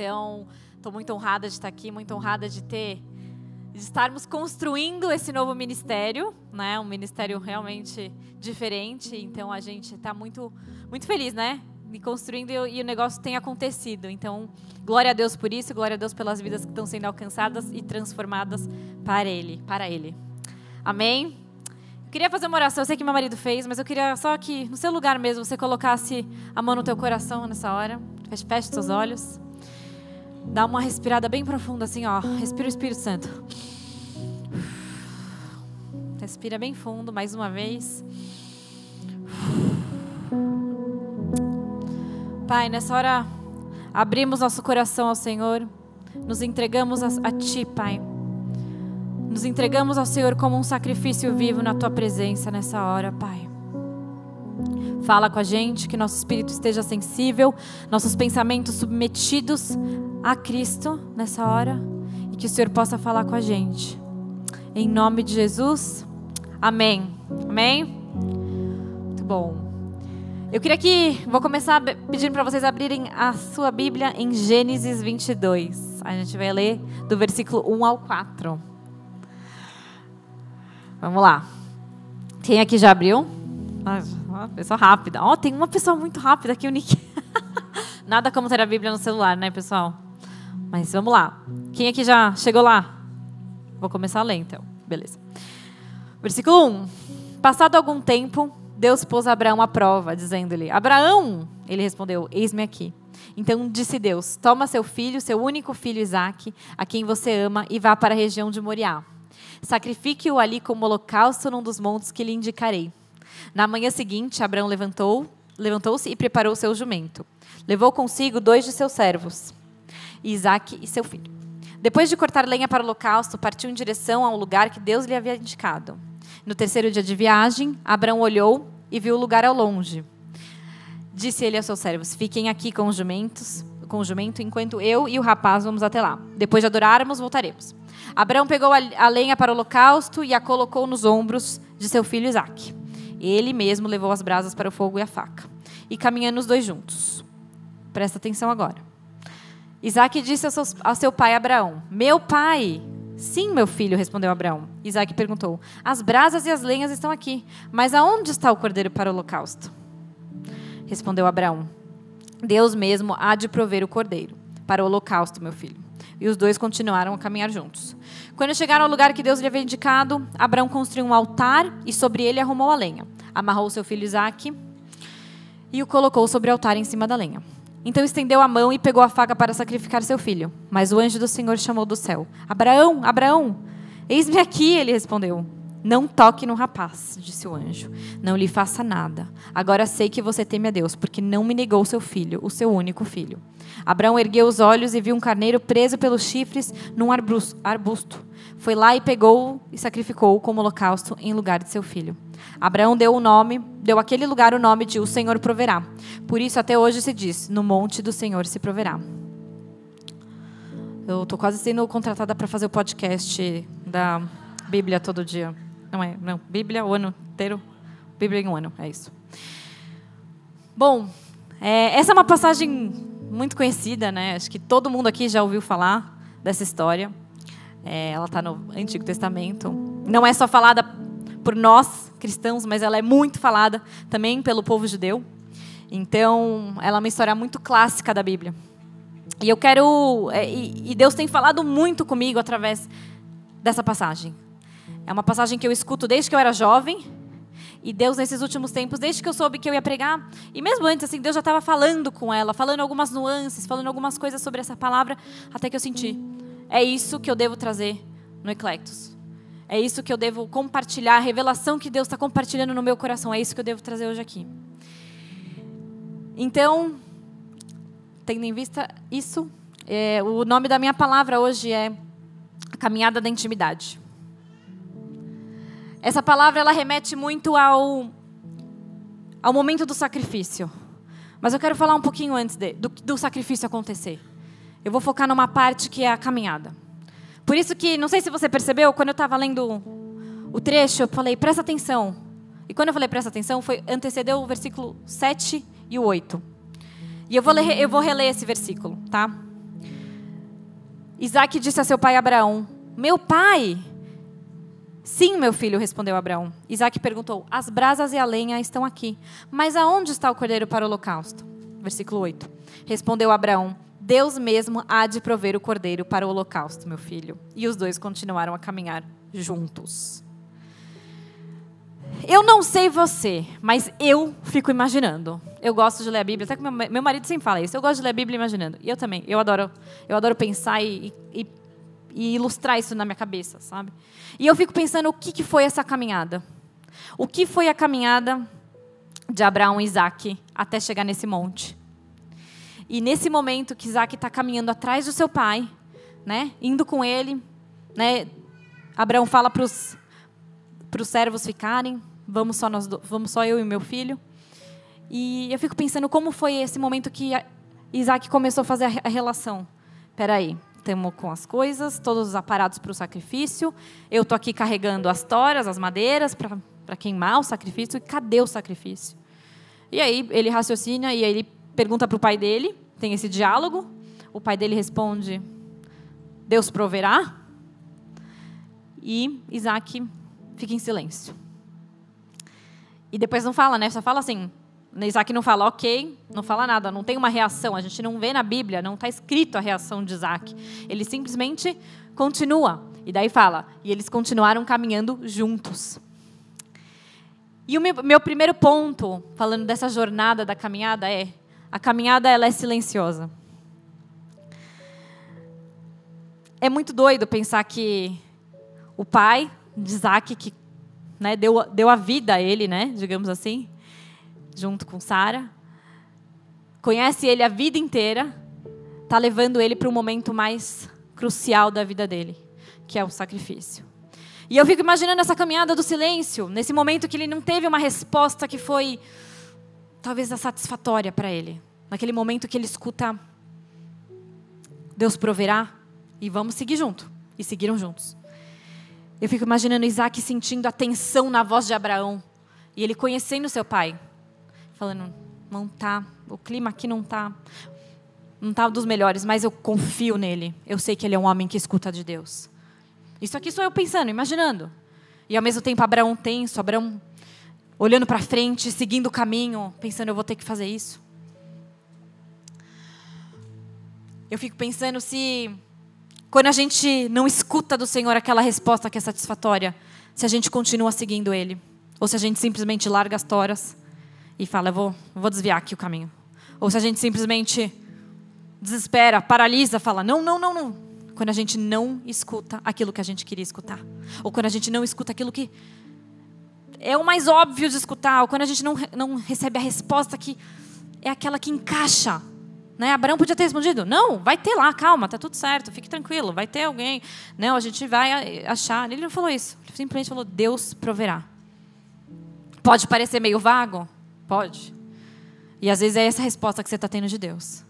Então, estou muito honrada de estar aqui, muito honrada de ter de estarmos construindo esse novo ministério, né? Um ministério realmente diferente. Então a gente está muito muito feliz, né? E construindo e o negócio tem acontecido. Então, glória a Deus por isso, glória a Deus pelas vidas que estão sendo alcançadas e transformadas para ele, para ele. Amém. Eu queria fazer uma oração, eu sei que meu marido fez, mas eu queria só que no seu lugar mesmo você colocasse a mão no teu coração nessa hora. Feche, feche seus olhos. Dá uma respirada bem profunda assim, ó. Respira o Espírito Santo. Respira bem fundo mais uma vez. Pai, nessa hora abrimos nosso coração ao Senhor, nos entregamos a, a Ti, Pai. Nos entregamos ao Senhor como um sacrifício vivo na Tua presença nessa hora, Pai. Fala com a gente, que nosso espírito esteja sensível, nossos pensamentos submetidos a Cristo nessa hora e que o Senhor possa falar com a gente. Em nome de Jesus, amém. Amém? Muito bom. Eu queria que, vou começar pedindo para vocês abrirem a sua Bíblia em Gênesis 22. A gente vai ler do versículo 1 ao 4. Vamos lá. Quem aqui já abriu? Uma pessoa rápida. Ó, oh, tem uma pessoa muito rápida aqui, o Nick. Nada como ter a Bíblia no celular, né, pessoal? Mas vamos lá. Quem aqui já chegou lá? Vou começar a ler, então. Beleza. Versículo 1. Passado algum tempo, Deus pôs Abraão à prova, dizendo-lhe: Abraão! Ele respondeu: Eis-me aqui. Então disse Deus: Toma seu filho, seu único filho Isaque, a quem você ama, e vá para a região de Moriá. Sacrifique-o ali como holocausto num dos montes que lhe indicarei. Na manhã seguinte, Abraão levantou, levantou-se e preparou seu jumento. Levou consigo dois de seus servos, Isaac e seu filho. Depois de cortar lenha para o holocausto, partiu em direção a um lugar que Deus lhe havia indicado. No terceiro dia de viagem, Abraão olhou e viu o lugar ao longe. Disse ele aos seus servos: Fiquem aqui com os jumentos, com o jumento, enquanto eu e o rapaz vamos até lá. Depois de adorarmos, voltaremos. Abraão pegou a lenha para o holocausto e a colocou nos ombros de seu filho Isaque. Ele mesmo levou as brasas para o fogo e a faca. E caminhando os dois juntos. Presta atenção agora. Isaac disse ao seu, ao seu pai Abraão: Meu pai. Sim, meu filho, respondeu Abraão. Isaac perguntou: As brasas e as lenhas estão aqui, mas aonde está o cordeiro para o holocausto? Respondeu Abraão: Deus mesmo há de prover o cordeiro para o holocausto, meu filho. E os dois continuaram a caminhar juntos. Quando chegaram ao lugar que Deus lhe havia indicado, Abraão construiu um altar e sobre ele arrumou a lenha. Amarrou seu filho Isaque e o colocou sobre o altar em cima da lenha. Então estendeu a mão e pegou a faca para sacrificar seu filho. Mas o anjo do Senhor chamou do céu: Abraão, Abraão, eis-me aqui, ele respondeu. Não toque no rapaz, disse o anjo. Não lhe faça nada. Agora sei que você teme a Deus, porque não me negou seu filho, o seu único filho. Abraão ergueu os olhos e viu um carneiro preso pelos chifres num arbusto. Foi lá e pegou e sacrificou como holocausto em lugar de seu filho. Abraão deu o nome, deu aquele lugar o nome de O Senhor proverá. Por isso até hoje se diz: No monte do Senhor se proverá. Eu estou quase sendo contratada para fazer o podcast da Bíblia todo dia. Não é? Não, Bíblia o ano inteiro. Bíblia em um ano, é isso. Bom, é, essa é uma passagem muito conhecida, né? Acho que todo mundo aqui já ouviu falar dessa história. É, ela está no Antigo Testamento. Não é só falada por nós cristãos, mas ela é muito falada também pelo povo judeu. Então, ela é uma história muito clássica da Bíblia. E eu quero. É, e Deus tem falado muito comigo através dessa passagem. É uma passagem que eu escuto desde que eu era jovem. E Deus, nesses últimos tempos, desde que eu soube que eu ia pregar, e mesmo antes, assim, Deus já estava falando com ela, falando algumas nuances, falando algumas coisas sobre essa palavra, até que eu senti. É isso que eu devo trazer no Eclectus. É isso que eu devo compartilhar, a revelação que Deus está compartilhando no meu coração. É isso que eu devo trazer hoje aqui. Então, tendo em vista isso, é, o nome da minha palavra hoje é a caminhada da intimidade. Essa palavra ela remete muito ao, ao momento do sacrifício. Mas eu quero falar um pouquinho antes de, do, do sacrifício acontecer. Eu vou focar numa parte que é a caminhada. Por isso que, não sei se você percebeu, quando eu estava lendo o trecho, eu falei, presta atenção. E quando eu falei presta atenção, foi antecedeu o versículo 7 e o 8. E eu vou, ler, eu vou reler esse versículo, tá? Isaac disse a seu pai Abraão: Meu pai. Sim, meu filho, respondeu Abraão. Isaac perguntou: As brasas e a lenha estão aqui, mas aonde está o cordeiro para o holocausto? Versículo 8. Respondeu Abraão: Deus mesmo há de prover o cordeiro para o holocausto, meu filho. E os dois continuaram a caminhar juntos. Eu não sei você, mas eu fico imaginando. Eu gosto de ler a Bíblia, até que meu, meu marido sempre fala isso. Eu gosto de ler a Bíblia imaginando. E eu também. Eu adoro, eu adoro pensar e, e, e ilustrar isso na minha cabeça, sabe? E eu fico pensando o que, que foi essa caminhada. O que foi a caminhada de Abraão e Isaac até chegar nesse monte? E nesse momento que Isaac está caminhando atrás do seu pai, né, indo com ele, né, Abraão fala para os servos ficarem, vamos só, nós, vamos só eu e meu filho. E eu fico pensando como foi esse momento que Isaac começou a fazer a relação. Espera aí, estamos com as coisas, todos os aparatos para o sacrifício. Eu estou aqui carregando as toras, as madeiras para queimar o sacrifício. E cadê o sacrifício? E aí ele raciocina e aí ele pergunta para o pai dele. Tem esse diálogo. O pai dele responde: Deus proverá. E Isaac fica em silêncio. E depois não fala, né? Só fala assim: Isaac não fala ok, não fala nada, não tem uma reação. A gente não vê na Bíblia, não está escrito a reação de Isaac. Ele simplesmente continua. E daí fala: e eles continuaram caminhando juntos. E o meu, meu primeiro ponto, falando dessa jornada da caminhada, é: a caminhada ela é silenciosa. É muito doido pensar que o pai de Isaac, que né, deu, deu a vida a ele, né, digamos assim, junto com Sara. Conhece ele a vida inteira, está levando ele para o momento mais crucial da vida dele, que é o sacrifício. E eu fico imaginando essa caminhada do silêncio, nesse momento que ele não teve uma resposta que foi talvez a satisfatória para ele. Naquele momento que ele escuta Deus proverá e vamos seguir junto. E seguiram juntos. Eu fico imaginando Isaac sentindo a tensão na voz de Abraão. E ele conhecendo seu pai falando, não tá, o clima aqui não tá, não tá dos melhores, mas eu confio nele. Eu sei que ele é um homem que escuta de Deus. Isso aqui sou eu pensando, imaginando. E ao mesmo tempo Abraão tenso, Abraão olhando para frente, seguindo o caminho, pensando eu vou ter que fazer isso. Eu fico pensando se quando a gente não escuta do Senhor aquela resposta que é satisfatória, se a gente continua seguindo Ele, ou se a gente simplesmente larga as toras e fala, eu vou, vou desviar aqui o caminho. Ou se a gente simplesmente desespera, paralisa, fala, não, não, não, não. Quando a gente não escuta aquilo que a gente queria escutar. Ou quando a gente não escuta aquilo que é o mais óbvio de escutar. Quando a gente não, não recebe a resposta que é aquela que encaixa. Né? Abraão podia ter respondido: Não, vai ter lá, calma, tá tudo certo, fique tranquilo, vai ter alguém. Não, a gente vai achar. Ele não falou isso. Ele simplesmente falou: Deus proverá. Pode parecer meio vago, Pode. E às vezes é essa resposta que você está tendo de Deus.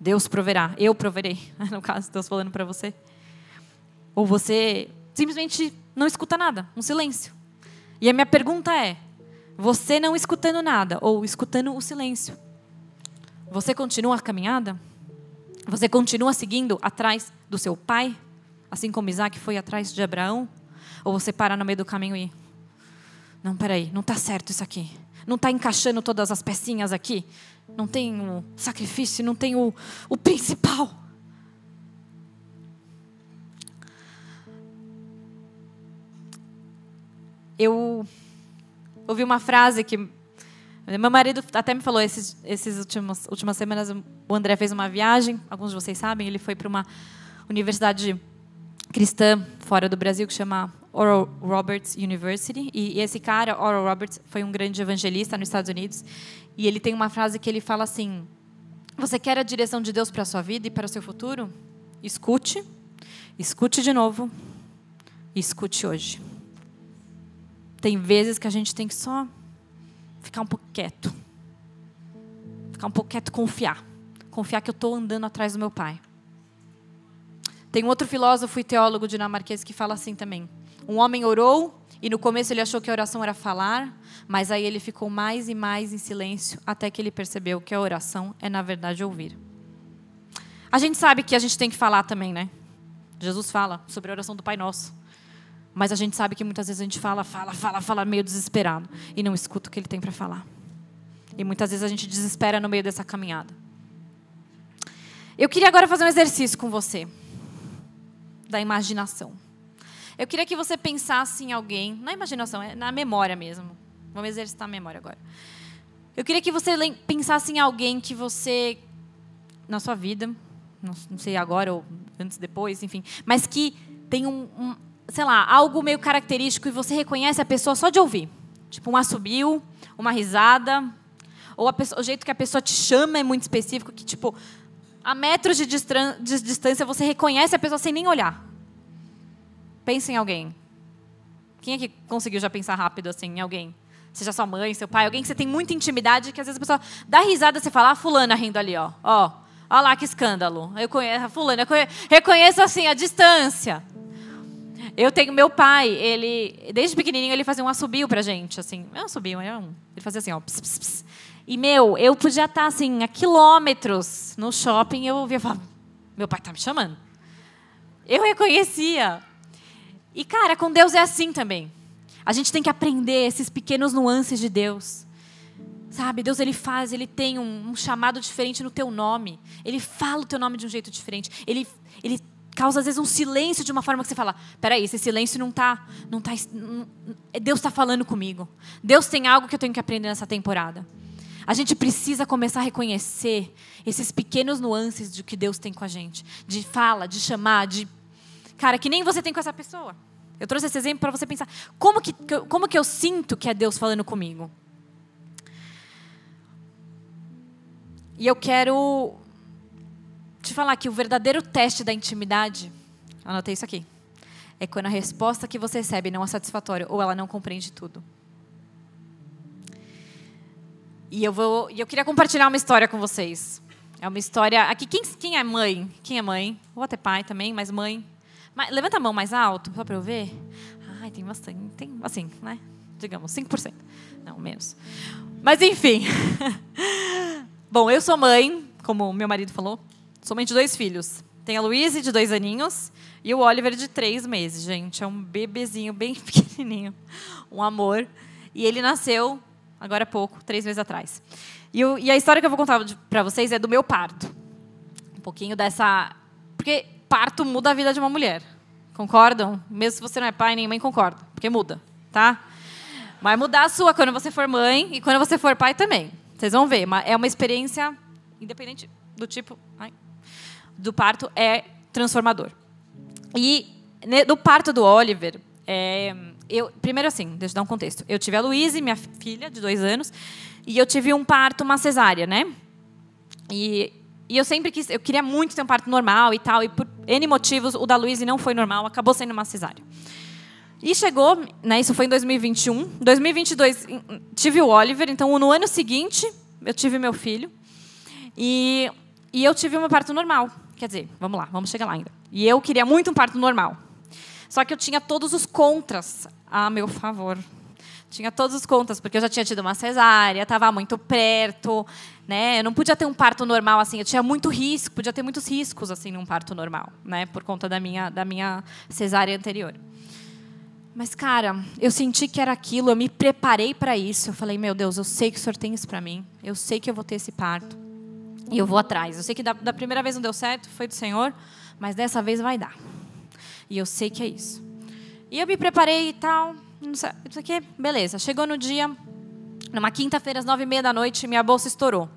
Deus proverá, eu proverei. No caso, Deus falando para você. Ou você simplesmente não escuta nada, um silêncio. E a minha pergunta é: você não escutando nada, ou escutando o silêncio, você continua a caminhada? Você continua seguindo atrás do seu pai, assim como Isaac foi atrás de Abraão? Ou você para no meio do caminho e. Não, peraí, não está certo isso aqui. Não está encaixando todas as pecinhas aqui. Não tem o sacrifício, não tem o, o principal. Eu ouvi uma frase que meu marido até me falou esses, esses últimos últimas semanas o André fez uma viagem, alguns de vocês sabem, ele foi para uma universidade cristã fora do Brasil que chama Oral Roberts University. E, e esse cara, Oral Roberts, foi um grande evangelista nos Estados Unidos. E ele tem uma frase que ele fala assim: Você quer a direção de Deus para a sua vida e para o seu futuro? Escute, escute de novo escute hoje. Tem vezes que a gente tem que só ficar um pouco quieto. Ficar um pouco quieto, confiar. Confiar que eu estou andando atrás do meu pai. Tem um outro filósofo e teólogo dinamarquês que fala assim também. Um homem orou e no começo ele achou que a oração era falar, mas aí ele ficou mais e mais em silêncio até que ele percebeu que a oração é na verdade ouvir. A gente sabe que a gente tem que falar também, né? Jesus fala sobre a oração do Pai Nosso. Mas a gente sabe que muitas vezes a gente fala, fala, fala, fala meio desesperado e não escuta o que ele tem para falar. E muitas vezes a gente desespera no meio dessa caminhada. Eu queria agora fazer um exercício com você da imaginação. Eu queria que você pensasse em alguém, na imaginação, é na memória mesmo. Vamos exercitar a memória agora. Eu queria que você pensasse em alguém que você, na sua vida, não sei agora ou antes, depois, enfim, mas que tem um, um sei lá, algo meio característico e você reconhece a pessoa só de ouvir. Tipo um assobio, uma risada, ou pessoa, o jeito que a pessoa te chama é muito específico, que tipo, a metros de, de distância você reconhece a pessoa sem nem olhar. Pensa em alguém. Quem é que conseguiu já pensar rápido assim em alguém? Seja sua mãe, seu pai, alguém que você tem muita intimidade, que às vezes a pessoa dá risada, você fala, ah, fulana rindo ali, ó. Ó, ó lá que escândalo. Eu conheço, fulana, eu conheço, reconheço assim, a distância. Eu tenho meu pai, ele desde pequenininho ele fazia um assobio pra gente, assim, é um assobio, é um, ele fazia assim, ó. E meu, eu podia estar assim a quilômetros no shopping, eu ouvia falar, meu pai tá me chamando. Eu reconhecia. E cara, com Deus é assim também. A gente tem que aprender esses pequenos nuances de Deus. Sabe, Deus ele faz, ele tem um, um, chamado diferente no teu nome. Ele fala o teu nome de um jeito diferente. Ele, ele causa às vezes um silêncio de uma forma que você fala: peraí, esse silêncio não está, não tá, Deus está falando comigo. Deus tem algo que eu tenho que aprender nessa temporada. A gente precisa começar a reconhecer esses pequenos nuances de que Deus tem com a gente, de fala, de chamar, de cara que nem você tem com essa pessoa. Eu trouxe esse exemplo para você pensar como que, como que eu sinto que é Deus falando comigo. E eu quero te falar que o verdadeiro teste da intimidade, anotei isso aqui, é quando a resposta que você recebe não é satisfatória ou ela não compreende tudo. E eu vou, eu queria compartilhar uma história com vocês. É uma história aqui. Quem, quem é mãe? Quem é mãe? Ou até pai também, mas mãe. Mas, levanta a mão mais alto só para eu ver. Ai, tem bastante, tem assim, né? Digamos 5%. Não, menos. Mas enfim. Bom, eu sou mãe, como meu marido falou. De dois filhos. Tem a Luísa, de dois aninhos, e o Oliver, de três meses, gente. É um bebezinho bem pequenininho. Um amor. E ele nasceu agora há pouco, três meses atrás. E, o, e a história que eu vou contar para vocês é do meu parto. Um pouquinho dessa. Porque parto muda a vida de uma mulher. Concordam? Mesmo se você não é pai nem mãe, concorda. Porque muda, tá? Vai mudar a sua quando você for mãe e quando você for pai também. Vocês vão ver. É uma experiência, independente do tipo. Ai, do parto é transformador. E no parto do Oliver, é, eu, primeiro assim, deixa eu dar um contexto. Eu tive a Luísa, minha filha, de dois anos, e eu tive um parto, uma cesárea, né? E, e eu sempre quis, eu queria muito ter um parto normal e tal, e por N motivos, o da Luísa não foi normal, acabou sendo uma cesárea. E chegou, né, isso foi em 2021. 2022 tive o Oliver, então no ano seguinte eu tive meu filho. E, e eu tive um parto normal. Quer dizer, vamos lá, vamos chegar lá ainda. E eu queria muito um parto normal. Só que eu tinha todos os contras a meu favor. Tinha todos os contras, porque eu já tinha tido uma cesárea, estava muito perto, né? Eu não podia ter um parto normal assim, eu tinha muito risco, podia ter muitos riscos assim num parto normal, né? Por conta da minha da minha cesárea anterior. Mas cara, eu senti que era aquilo, eu me preparei para isso. Eu falei, meu Deus, eu sei que o Senhor tem isso para mim. Eu sei que eu vou ter esse parto. E eu vou atrás. Eu sei que da, da primeira vez não deu certo, foi do Senhor, mas dessa vez vai dar. E eu sei que é isso. E eu me preparei e tal, não sei, isso aqui, beleza. Chegou no dia, numa quinta-feira, às nove e meia da noite, minha bolsa estourou.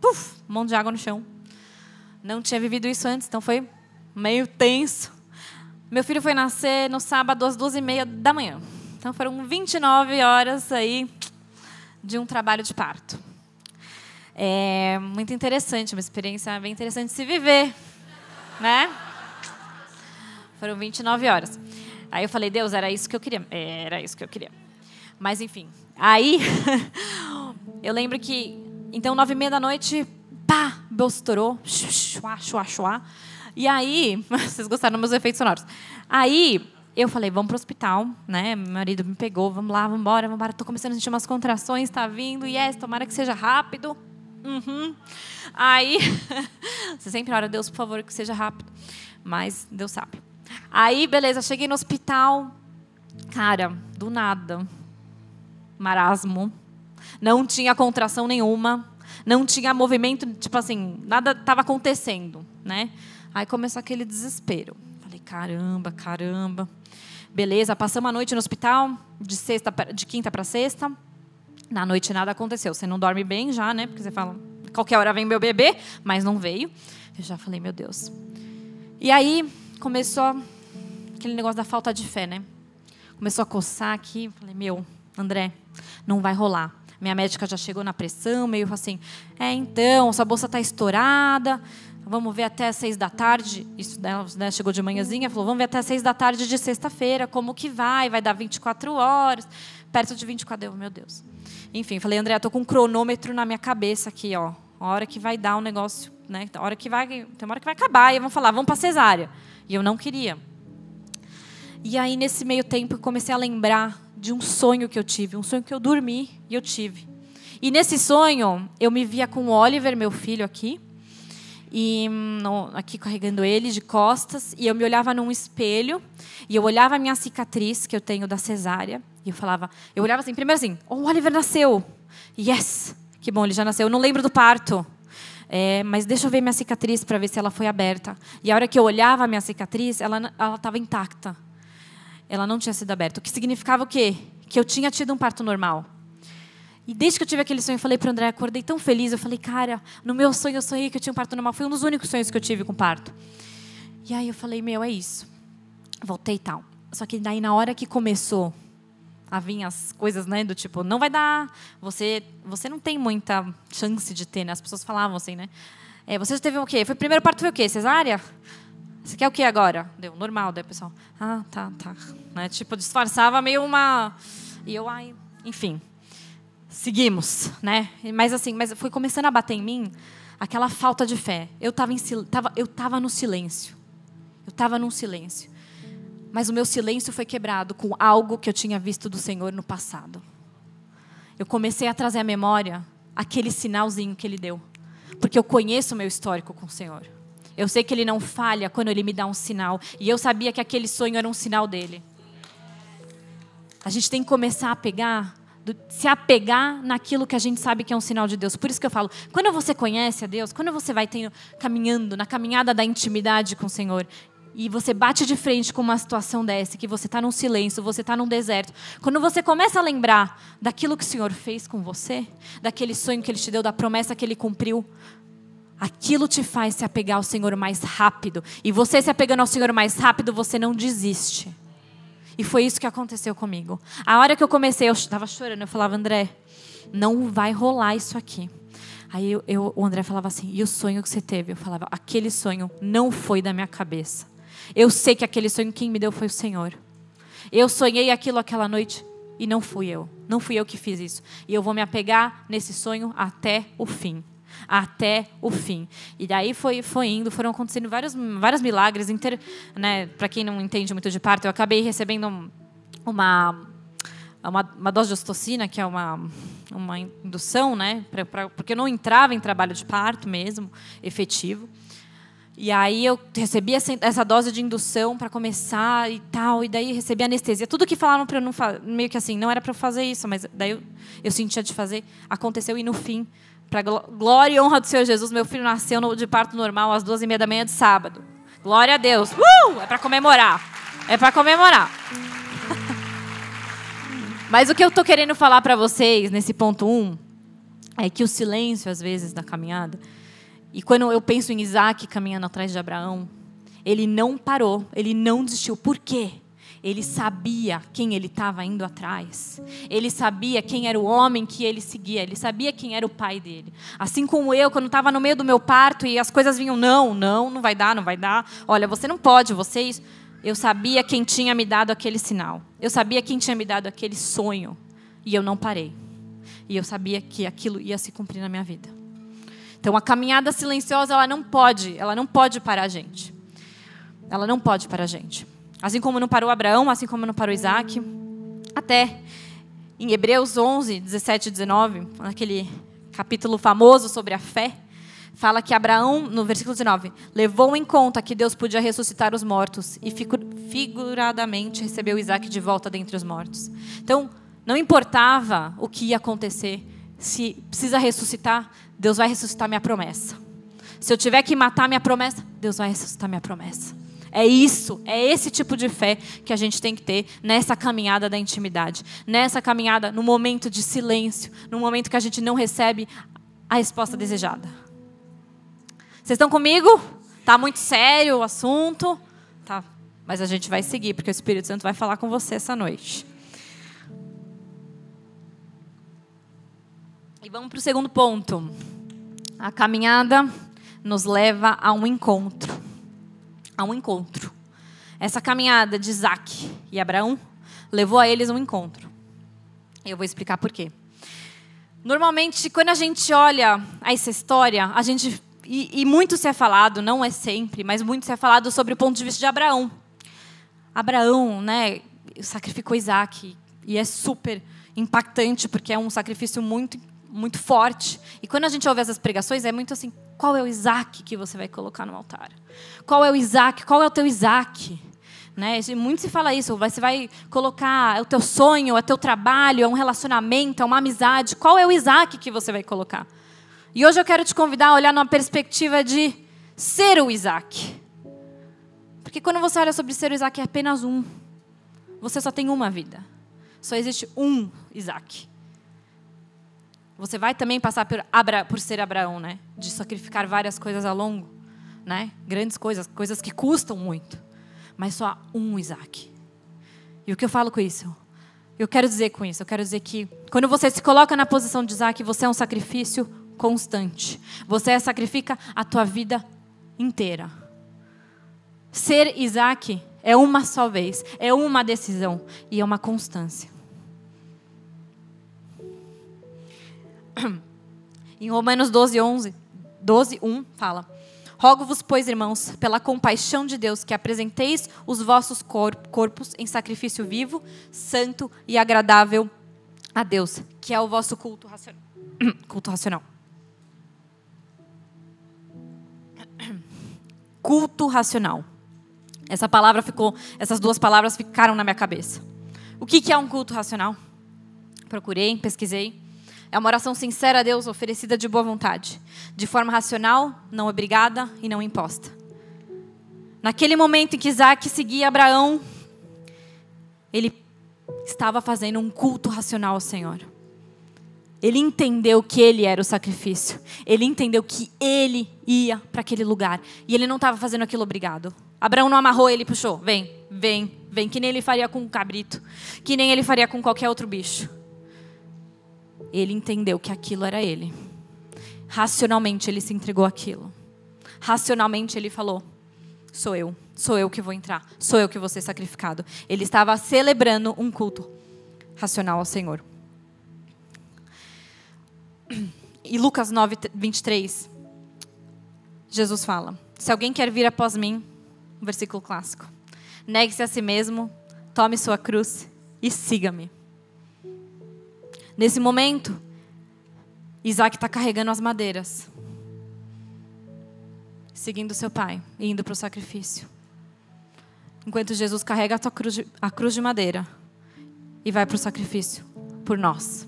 Puf, um monte de água no chão. Não tinha vivido isso antes, então foi meio tenso. Meu filho foi nascer no sábado às duas e meia da manhã. Então foram 29 horas aí de um trabalho de parto. É muito interessante, uma experiência bem interessante de se viver, né? Foram 29 horas. Aí eu falei, Deus, era isso que eu queria. É, era isso que eu queria. Mas enfim. Aí eu lembro que então nove e meia da noite, pá, estourou, chua, chua, chua. E aí, vocês gostaram dos meus efeitos sonoros? Aí eu falei, vamos para o hospital, né? Meu marido me pegou, vamos lá, vamos embora, vamos embora. Estou começando a sentir umas contrações, está vindo, yes, tomara que seja rápido. Uhum. Aí, você sempre ora, Deus, por favor, que seja rápido. Mas Deus sabe. Aí, beleza, cheguei no hospital. Cara, do nada. Marasmo. Não tinha contração nenhuma. Não tinha movimento, tipo assim, nada estava acontecendo, né? Aí começou aquele desespero. Falei, caramba, caramba. Beleza, passamos a noite no hospital, de, sexta, de quinta para sexta. Na noite nada aconteceu. Você não dorme bem já, né? Porque você fala, qualquer hora vem meu bebê, mas não veio. Eu já falei, meu Deus. E aí começou aquele negócio da falta de fé, né? Começou a coçar aqui. Falei, meu, André, não vai rolar. Minha médica já chegou na pressão, meio assim, é, então, sua bolsa está estourada, vamos ver até seis da tarde. Isso dela né, chegou de manhãzinha, falou, vamos ver até seis da tarde de sexta-feira, como que vai? Vai dar 24 horas, perto de 24, eu, meu Deus. Enfim, falei, André, estou com um cronômetro na minha cabeça aqui, ó. A hora que vai dar um negócio, né? A hora que vai, tem uma hora que vai acabar, e vão falar, vamos para cesárea. E eu não queria. E aí, nesse meio tempo, eu comecei a lembrar de um sonho que eu tive, um sonho que eu dormi e eu tive. E nesse sonho, eu me via com o Oliver, meu filho, aqui, e no, aqui carregando ele de costas, e eu me olhava num espelho, e eu olhava a minha cicatriz que eu tenho da cesárea, e eu falava, eu olhava assim, primeiro assim, oh, o Oliver nasceu, yes, que bom, ele já nasceu, eu não lembro do parto, é, mas deixa eu ver minha cicatriz para ver se ela foi aberta. E a hora que eu olhava a minha cicatriz, ela estava intacta ela não tinha sido aberta. O que significava o quê? Que eu tinha tido um parto normal. E desde que eu tive aquele sonho, eu falei para o André, acordei tão feliz. Eu falei, cara, no meu sonho eu sonhei que eu tinha um parto normal. Foi um dos únicos sonhos que eu tive com parto. E aí eu falei, meu, é isso. Voltei e tal. Só que daí na hora que começou a vir as coisas, né, do tipo, não vai dar, você, você não tem muita chance de ter, né? As pessoas falavam assim, né? É, você já teve o quê? Foi primeiro parto foi o quê? Cesárea? Você quer o que agora? Deu, normal. Daí o pessoal, ah, tá, tá. Né? Tipo, disfarçava meio uma. E eu, ai, enfim. Seguimos, né? Mas assim, mas foi começando a bater em mim aquela falta de fé. Eu estava tava, eu tava no silêncio. Eu estava num silêncio. Mas o meu silêncio foi quebrado com algo que eu tinha visto do Senhor no passado. Eu comecei a trazer à memória aquele sinalzinho que ele deu. Porque eu conheço o meu histórico com o Senhor. Eu sei que ele não falha quando ele me dá um sinal. E eu sabia que aquele sonho era um sinal dele. A gente tem que começar a pegar, se apegar naquilo que a gente sabe que é um sinal de Deus. Por isso que eu falo, quando você conhece a Deus, quando você vai tendo, caminhando na caminhada da intimidade com o Senhor, e você bate de frente com uma situação dessa, que você está num silêncio, você está num deserto. Quando você começa a lembrar daquilo que o Senhor fez com você, daquele sonho que Ele te deu, da promessa que Ele cumpriu, aquilo te faz se apegar ao Senhor mais rápido. E você se apegando ao Senhor mais rápido, você não desiste. E foi isso que aconteceu comigo. A hora que eu comecei, eu estava chorando, eu falava, André, não vai rolar isso aqui. Aí eu, eu, o André falava assim, e o sonho que você teve? Eu falava, aquele sonho não foi da minha cabeça. Eu sei que aquele sonho quem me deu foi o Senhor. Eu sonhei aquilo aquela noite e não fui eu. Não fui eu que fiz isso. E eu vou me apegar nesse sonho até o fim até o fim. E daí foi, foi indo, foram acontecendo vários, vários milagres. Né, Para quem não entende muito de parto, eu acabei recebendo uma, uma, uma dose de ostocina, que é uma, uma indução, né, pra, pra, porque eu não entrava em trabalho de parto mesmo, efetivo. E aí eu recebi essa, dose de indução para começar e tal, e daí recebi anestesia. Tudo que falavam para eu não fazer, meio que assim, não era para eu fazer isso, mas daí eu, eu sentia de fazer, aconteceu e no fim para glória e honra do Senhor Jesus, meu filho nasceu de parto normal às duas e meia da manhã de sábado. Glória a Deus. Uh! É para comemorar. É para comemorar. Mas o que eu estou querendo falar para vocês nesse ponto 1 um, é que o silêncio, às vezes, da caminhada, e quando eu penso em Isaac caminhando atrás de Abraão, ele não parou, ele não desistiu. Por quê? Ele sabia quem ele estava indo atrás. Ele sabia quem era o homem que ele seguia. Ele sabia quem era o pai dele. Assim como eu, quando estava no meio do meu parto e as coisas vinham, não, não, não vai dar, não vai dar. Olha, você não pode, vocês. Eu sabia quem tinha me dado aquele sinal. Eu sabia quem tinha me dado aquele sonho. E eu não parei. E eu sabia que aquilo ia se cumprir na minha vida. Então a caminhada silenciosa, ela não pode, ela não pode parar a gente. Ela não pode parar a gente. Assim como não parou Abraão, assim como não parou Isaac. Até em Hebreus 11, 17 e 19, naquele capítulo famoso sobre a fé, fala que Abraão, no versículo 19, levou em conta que Deus podia ressuscitar os mortos e figuradamente recebeu Isaac de volta dentre os mortos. Então, não importava o que ia acontecer, se precisa ressuscitar, Deus vai ressuscitar minha promessa. Se eu tiver que matar minha promessa, Deus vai ressuscitar minha promessa. É isso, é esse tipo de fé que a gente tem que ter nessa caminhada da intimidade, nessa caminhada no momento de silêncio, no momento que a gente não recebe a resposta desejada. Vocês estão comigo? Tá muito sério o assunto? Tá. Mas a gente vai seguir, porque o Espírito Santo vai falar com você essa noite. E vamos para o segundo ponto. A caminhada nos leva a um encontro. A um encontro. Essa caminhada de Isaac e Abraão levou a eles um encontro. Eu vou explicar por quê. Normalmente, quando a gente olha essa história, a gente e, e, muito se é falado, não é sempre, mas muito se é falado sobre o ponto de vista de Abraão. Abraão, né, sacrificou Isaac e é super impactante porque é um sacrifício muito muito forte. E quando a gente ouve essas pregações, é muito assim: qual é o Isaac que você vai colocar no altar? Qual é o Isaac? Qual é o teu Isaac? Né? Muito se fala isso, você vai colocar é o teu sonho, é teu trabalho, é um relacionamento, é uma amizade. Qual é o Isaac que você vai colocar? E hoje eu quero te convidar a olhar numa perspectiva de ser o Isaac. Porque quando você olha sobre ser o Isaac, é apenas um. Você só tem uma vida. Só existe um Isaac. Você vai também passar por, Abra, por ser Abraão, né? De sacrificar várias coisas ao longo, né? Grandes coisas, coisas que custam muito mas só há um Isaac. E o que eu falo com isso? Eu quero dizer com isso, eu quero dizer que quando você se coloca na posição de Isaac, você é um sacrifício constante. Você sacrifica a tua vida inteira. Ser Isaac é uma só vez, é uma decisão e é uma constância. Em Romanos 12, 11, 12, 1 fala: Rogo-vos, pois, irmãos, pela compaixão de Deus, que apresenteis os vossos corpos em sacrifício vivo, santo e agradável a Deus, que é o vosso culto racional. culto racional. Culto racional. Essa palavra ficou, essas duas palavras ficaram na minha cabeça. O que é um culto racional? Procurei, pesquisei. É uma oração sincera a Deus, oferecida de boa vontade, de forma racional, não obrigada e não imposta. Naquele momento em que Isaac seguia Abraão, ele estava fazendo um culto racional ao Senhor. Ele entendeu que ele era o sacrifício. Ele entendeu que ele ia para aquele lugar. E ele não estava fazendo aquilo obrigado. Abraão não amarrou ele puxou. Vem, vem, vem. Que nem ele faria com um cabrito. Que nem ele faria com qualquer outro bicho ele entendeu que aquilo era ele. Racionalmente ele se entregou aquilo. Racionalmente ele falou: sou eu, sou eu que vou entrar, sou eu que vou ser sacrificado. Ele estava celebrando um culto racional ao Senhor. E Lucas 9, 23, Jesus fala: Se alguém quer vir após mim, um versículo clássico, negue-se a si mesmo, tome sua cruz e siga-me. Nesse momento, Isaac está carregando as madeiras, seguindo seu pai e indo para o sacrifício. Enquanto Jesus carrega a, cruz de, a cruz de madeira e vai para o sacrifício por nós.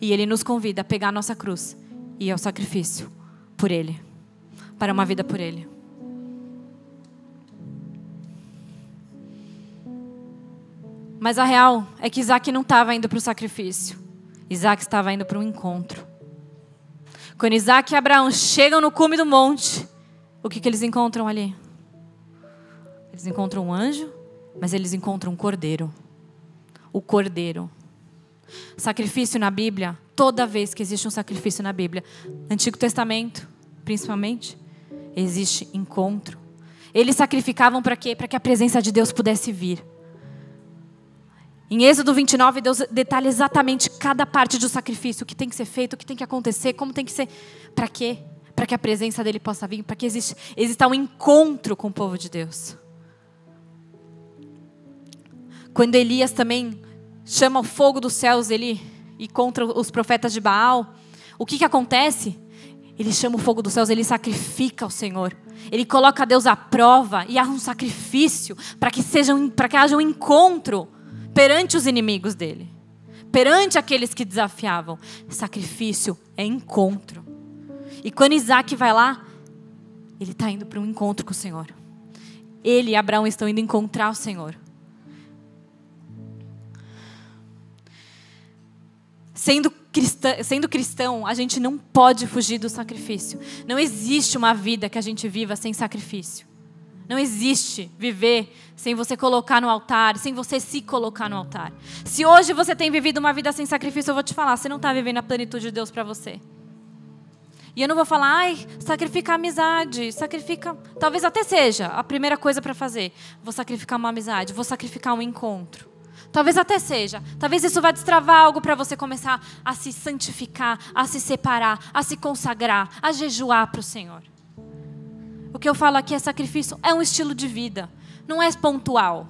E ele nos convida a pegar a nossa cruz e ir ao sacrifício por ele, para uma vida por ele. Mas a real é que Isaac não estava indo para o sacrifício. Isaac estava indo para um encontro. Quando Isaac e Abraão chegam no cume do monte, o que, que eles encontram ali? Eles encontram um anjo, mas eles encontram um cordeiro. O cordeiro. Sacrifício na Bíblia, toda vez que existe um sacrifício na Bíblia, Antigo Testamento, principalmente, existe encontro. Eles sacrificavam para quê? Para que a presença de Deus pudesse vir. Em Êxodo 29, Deus detalha exatamente cada parte do sacrifício, o que tem que ser feito, o que tem que acontecer, como tem que ser. Para quê? Para que a presença dele possa vir, para que exista, exista um encontro com o povo de Deus. Quando Elias também chama o fogo dos céus ele, e contra os profetas de Baal, o que, que acontece? ele chama o fogo dos céus, ele sacrifica o Senhor. Ele coloca Deus à prova e há um sacrifício para que seja para que haja um encontro perante os inimigos dele, perante aqueles que desafiavam. Sacrifício é encontro. E quando Isaac vai lá, ele está indo para um encontro com o Senhor. Ele e Abraão estão indo encontrar o Senhor. Sendo, cristã, sendo cristão, a gente não pode fugir do sacrifício. Não existe uma vida que a gente viva sem sacrifício. Não existe viver sem você colocar no altar, sem você se colocar no altar. Se hoje você tem vivido uma vida sem sacrifício, eu vou te falar, você não está vivendo a plenitude de Deus para você. E eu não vou falar, ai, sacrificar amizade, sacrifica. Talvez até seja a primeira coisa para fazer. Vou sacrificar uma amizade, vou sacrificar um encontro. Talvez até seja. Talvez isso vá destravar algo para você começar a se santificar, a se separar, a se consagrar, a jejuar para o Senhor. Que eu falo aqui é sacrifício, é um estilo de vida. Não é pontual.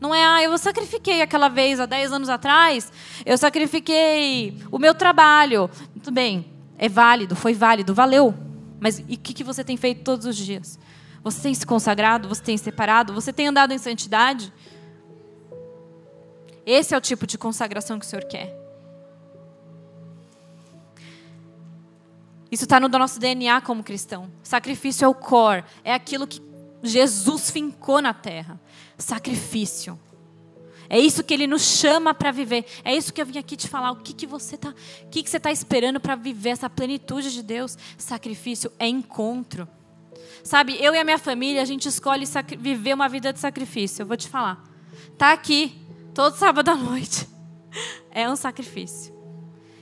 Não é, ah, eu sacrifiquei aquela vez, há 10 anos atrás, eu sacrifiquei o meu trabalho. Tudo bem, é válido, foi válido, valeu. Mas e o que, que você tem feito todos os dias? Você tem se consagrado? Você tem separado? Você tem andado em santidade? Esse é o tipo de consagração que o Senhor quer. Isso está no nosso DNA como cristão. Sacrifício é o core, é aquilo que Jesus fincou na terra. Sacrifício. É isso que ele nos chama para viver. É isso que eu vim aqui te falar. O que, que você está, o que, que você está esperando para viver essa plenitude de Deus? Sacrifício é encontro. Sabe, eu e a minha família, a gente escolhe viver uma vida de sacrifício. Eu vou te falar. Tá aqui todo sábado à noite. É um sacrifício.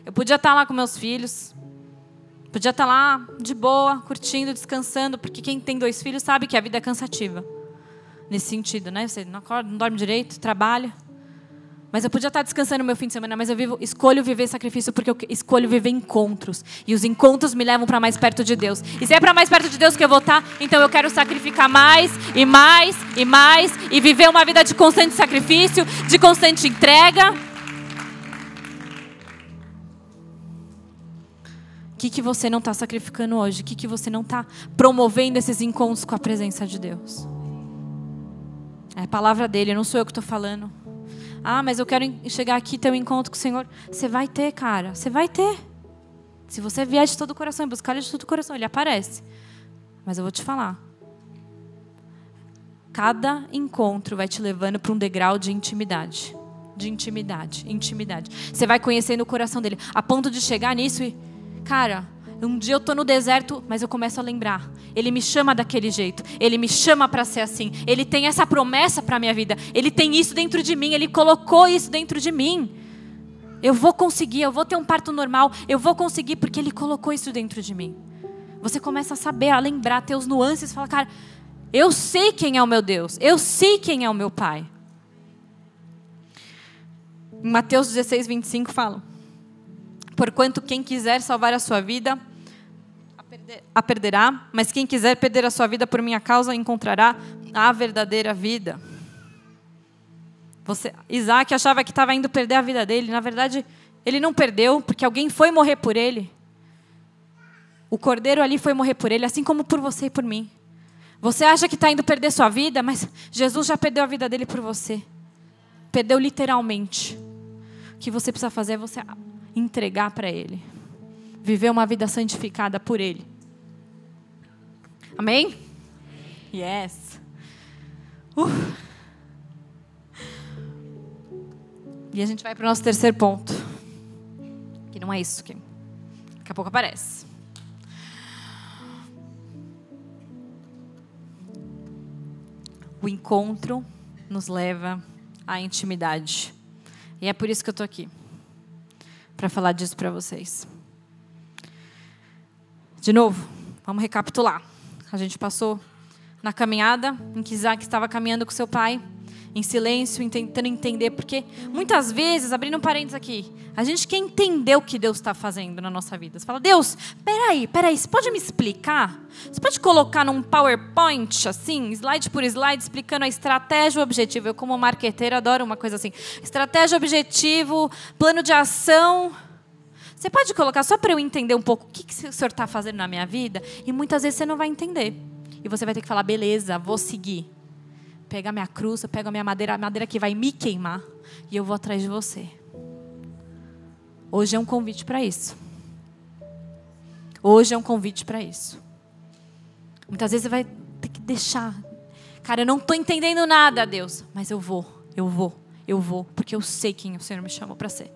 Eu podia estar tá lá com meus filhos. Podia estar tá lá de boa, curtindo, descansando, porque quem tem dois filhos sabe que a vida é cansativa nesse sentido, né? Você não acorda, não dorme direito, trabalha. Mas eu podia estar descansando no meu fim de semana, mas eu vivo, escolho viver sacrifício porque eu escolho viver encontros. E os encontros me levam para mais perto de Deus. E se é para mais perto de Deus que eu vou estar, então eu quero sacrificar mais e mais e mais e viver uma vida de constante sacrifício, de constante entrega. Que, que você não está sacrificando hoje? O que, que você não está promovendo esses encontros com a presença de Deus? É a palavra dele, não sou eu que estou falando. Ah, mas eu quero chegar aqui e ter um encontro com o Senhor. Você vai ter, cara. Você vai ter. Se você vier de todo o coração e buscar ele de todo o coração, ele aparece. Mas eu vou te falar. Cada encontro vai te levando para um degrau de intimidade. De intimidade, intimidade. Você vai conhecendo o coração dele. A ponto de chegar nisso e. Cara, um dia eu estou no deserto, mas eu começo a lembrar. Ele me chama daquele jeito. Ele me chama para ser assim. Ele tem essa promessa para minha vida. Ele tem isso dentro de mim. Ele colocou isso dentro de mim. Eu vou conseguir. Eu vou ter um parto normal. Eu vou conseguir porque Ele colocou isso dentro de mim. Você começa a saber, a lembrar, ter os nuances. Fala, cara, eu sei quem é o meu Deus. Eu sei quem é o meu Pai. Em Mateus 16, 25 fala: Porquanto quem quiser salvar a sua vida, a perderá, mas quem quiser perder a sua vida por minha causa encontrará a verdadeira vida. Você, Isaac achava que estava indo perder a vida dele. Na verdade, ele não perdeu, porque alguém foi morrer por ele. O cordeiro ali foi morrer por ele, assim como por você e por mim. Você acha que está indo perder sua vida, mas Jesus já perdeu a vida dele por você. Perdeu literalmente. O que você precisa fazer é você entregar para ele. Viver uma vida santificada por ele. Amém? Yes. Uh. E a gente vai para o nosso terceiro ponto. Que não é isso que daqui a pouco aparece. O encontro nos leva à intimidade. E é por isso que eu estou aqui para falar disso para vocês. De novo, vamos recapitular. A gente passou na caminhada em que Isaac estava caminhando com seu pai, em silêncio, tentando entender, porque muitas vezes, abrindo um parênteses aqui, a gente quer entender o que Deus está fazendo na nossa vida. Você fala, Deus, peraí, peraí, você pode me explicar? Você pode colocar num PowerPoint, assim, slide por slide, explicando a estratégia, o objetivo? Eu, como marqueteira, adoro uma coisa assim: estratégia, objetivo, plano de ação Você pode colocar só para eu entender um pouco o que, que o senhor está fazendo na minha vida? E muitas vezes você não vai entender. E você vai ter que falar, beleza, vou seguir. Pega a minha cruz, eu pego a minha madeira, a madeira que vai me queimar. E eu vou atrás de você. Hoje é um convite para isso. Hoje é um convite para isso. Muitas vezes você vai ter que deixar. Cara, eu não estou entendendo nada, Deus. Mas eu vou, eu vou, eu vou. Porque eu sei quem o Senhor me chamou para ser.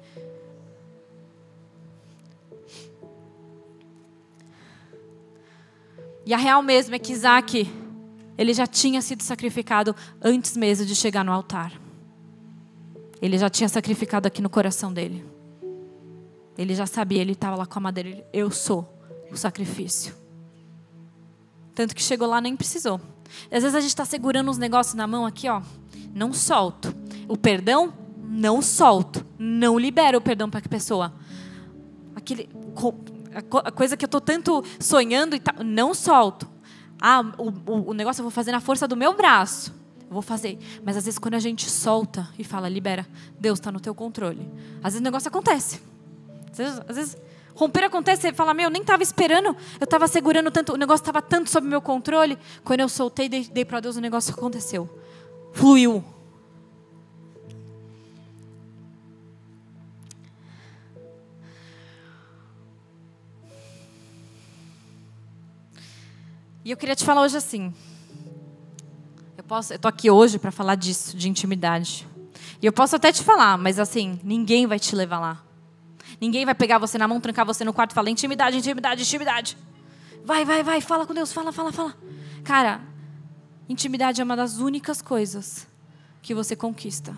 E a real mesmo é que Isaac, ele já tinha sido sacrificado antes mesmo de chegar no altar. Ele já tinha sacrificado aqui no coração dele. Ele já sabia, ele estava lá com a madeira. Ele, eu sou o sacrifício. Tanto que chegou lá nem precisou. E às vezes a gente está segurando uns negócios na mão aqui, ó. Não solto. O perdão, não solto. Não libero o perdão para a pessoa. Aquele, a coisa que eu estou tanto sonhando e tal, não solto. Ah, o, o, negócio eu vou fazer na força do meu braço. Eu vou fazer. Mas às vezes quando a gente solta e fala, libera, Deus está no teu controle. Às vezes o negócio acontece. Às vezes, às vezes romper acontece, você fala, meu, eu nem estava esperando, eu estava segurando tanto, o negócio estava tanto sob meu controle. Quando eu soltei, dei, dei para Deus, o negócio aconteceu. Fluiu. E eu queria te falar hoje assim. Eu posso, eu tô aqui hoje para falar disso, de intimidade. E eu posso até te falar, mas assim, ninguém vai te levar lá. Ninguém vai pegar você na mão, trancar você no quarto e falar intimidade, intimidade, intimidade. Vai, vai, vai, fala com Deus, fala, fala, fala. Cara, intimidade é uma das únicas coisas que você conquista.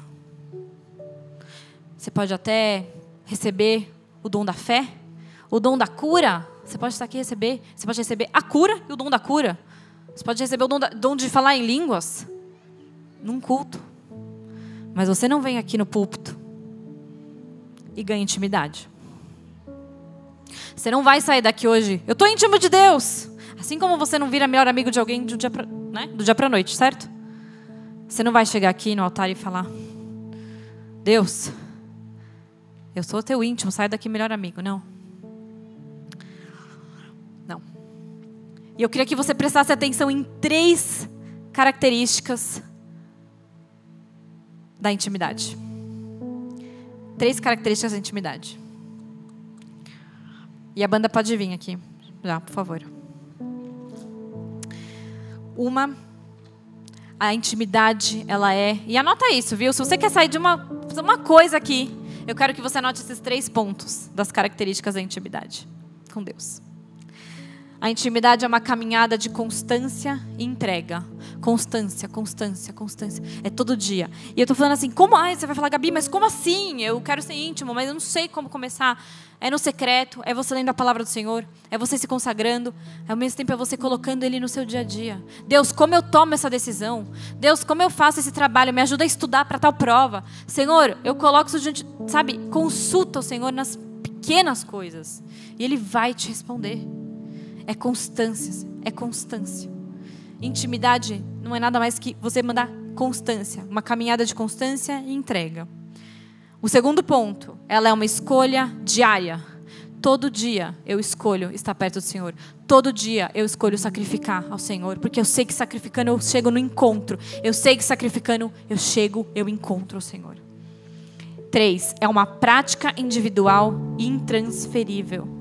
Você pode até receber o dom da fé, o dom da cura, você pode estar aqui e receber. Você pode receber a cura e o dom da cura. Você pode receber o dom, da, dom de falar em línguas num culto. Mas você não vem aqui no púlpito e ganha intimidade. Você não vai sair daqui hoje. Eu estou íntimo de Deus. Assim como você não vira melhor amigo de alguém do dia para né? do dia noite, certo? Você não vai chegar aqui no altar e falar: Deus, eu sou teu íntimo, sai daqui melhor amigo. Não. E eu queria que você prestasse atenção em três características da intimidade. Três características da intimidade. E a banda pode vir aqui, já, por favor. Uma, a intimidade, ela é. E anota isso, viu? Se você quer sair de uma, uma coisa aqui, eu quero que você anote esses três pontos das características da intimidade com Deus. A intimidade é uma caminhada de constância e entrega. Constância, constância, constância. É todo dia. E eu tô falando assim, como? Ai, você vai falar, Gabi, mas como assim? Eu quero ser íntimo, mas eu não sei como começar. É no secreto, é você lendo a palavra do Senhor, é você se consagrando, ao mesmo tempo é você colocando Ele no seu dia a dia. Deus, como eu tomo essa decisão? Deus, como eu faço esse trabalho? Me ajuda a estudar para tal prova. Senhor, eu coloco isso diante, sabe? Consulta o Senhor nas pequenas coisas. E Ele vai te responder. É constância, é constância. Intimidade não é nada mais que você mandar constância, uma caminhada de constância e entrega. O segundo ponto, ela é uma escolha diária. Todo dia eu escolho estar perto do Senhor. Todo dia eu escolho sacrificar ao Senhor, porque eu sei que sacrificando eu chego no encontro. Eu sei que sacrificando eu chego, eu encontro o Senhor. Três, é uma prática individual intransferível.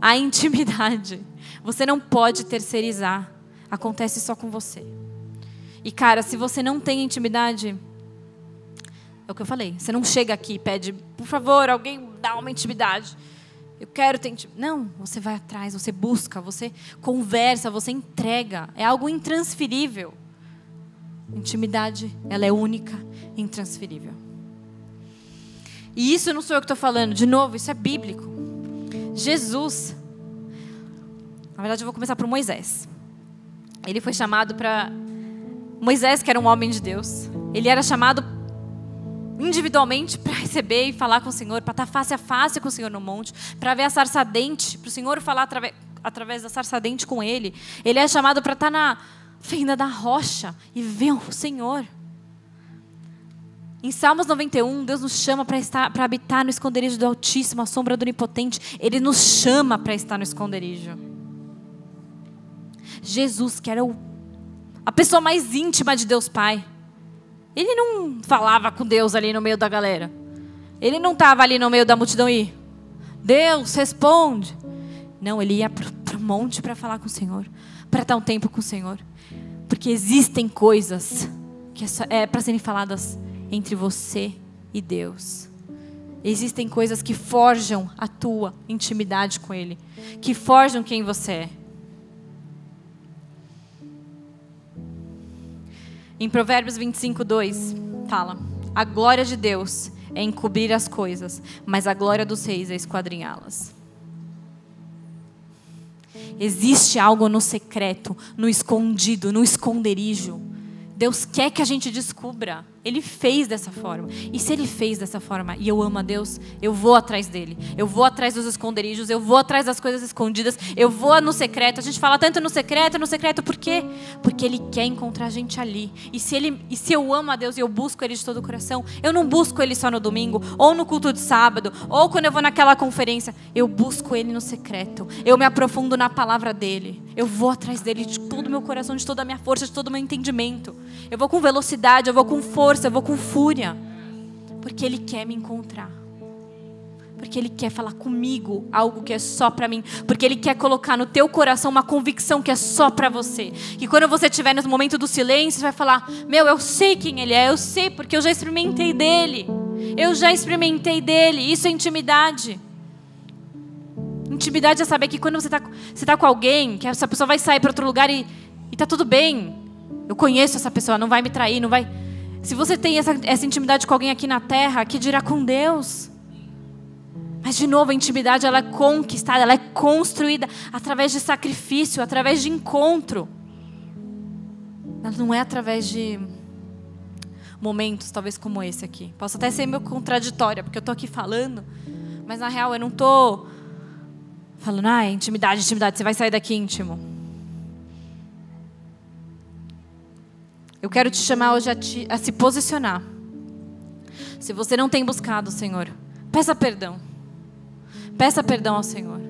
A intimidade você não pode terceirizar. Acontece só com você. E cara, se você não tem intimidade, é o que eu falei. Você não chega aqui e pede, por favor, alguém dá uma intimidade. Eu quero ter intimidade. Não, você vai atrás, você busca, você conversa, você entrega. É algo intransferível. Intimidade, ela é única, intransferível. E isso não sou eu que estou falando, de novo, isso é bíblico. Jesus, na verdade, eu vou começar por Moisés. Ele foi chamado para. Moisés, que era um homem de Deus, ele era chamado individualmente para receber e falar com o Senhor, para estar face a face com o Senhor no monte, para ver a sarça dente, para o Senhor falar através, através da sarça dente com ele. Ele é chamado para estar na fenda da rocha e ver o Senhor. Em Salmos 91, Deus nos chama para estar, para habitar no esconderijo do Altíssimo, a sombra do Onipotente. Ele nos chama para estar no esconderijo. Jesus, que era o, a pessoa mais íntima de Deus Pai, ele não falava com Deus ali no meio da galera. Ele não estava ali no meio da multidão e Deus responde. Não, ele ia para o monte para falar com o Senhor, para estar um tempo com o Senhor, porque existem coisas que é, é para serem faladas entre você e Deus. Existem coisas que forjam a tua intimidade com Ele, que forjam quem você é. Em Provérbios 25, 2, fala: A glória de Deus é encobrir as coisas, mas a glória dos reis é esquadrinhá-las. Existe algo no secreto, no escondido, no esconderijo. Deus quer que a gente descubra. Ele fez dessa forma. E se ele fez dessa forma e eu amo a Deus, eu vou atrás dele. Eu vou atrás dos esconderijos, eu vou atrás das coisas escondidas, eu vou no secreto. A gente fala tanto no secreto, no secreto, por quê? Porque ele quer encontrar a gente ali. E se ele e se eu amo a Deus e eu busco ele de todo o coração, eu não busco ele só no domingo, ou no culto de sábado, ou quando eu vou naquela conferência, eu busco ele no secreto. Eu me aprofundo na palavra dele. Eu vou atrás dele de todo o meu coração, de toda a minha força, de todo o meu entendimento. Eu vou com velocidade, eu vou com força eu vou com fúria. Porque Ele quer me encontrar. Porque Ele quer falar comigo algo que é só para mim. Porque Ele quer colocar no teu coração uma convicção que é só para você. Que quando você estiver no momento do silêncio, você vai falar: Meu, eu sei quem Ele é, eu sei porque eu já experimentei dele. Eu já experimentei dele. Isso é intimidade. Intimidade é saber que quando você está você tá com alguém, que essa pessoa vai sair para outro lugar e, está tudo bem. Eu conheço essa pessoa, não vai me trair, não vai. Se você tem essa, essa intimidade com alguém aqui na terra, que dirá com Deus? Mas de novo, a intimidade ela é conquistada, ela é construída através de sacrifício, através de encontro. Ela não é através de momentos, talvez como esse aqui. Posso até ser meio contraditória, porque eu estou aqui falando, mas na real eu não estou falando, ah, intimidade, intimidade, você vai sair daqui íntimo. Eu quero te chamar hoje a, te, a se posicionar. Se você não tem buscado o Senhor, peça perdão. Peça perdão ao Senhor.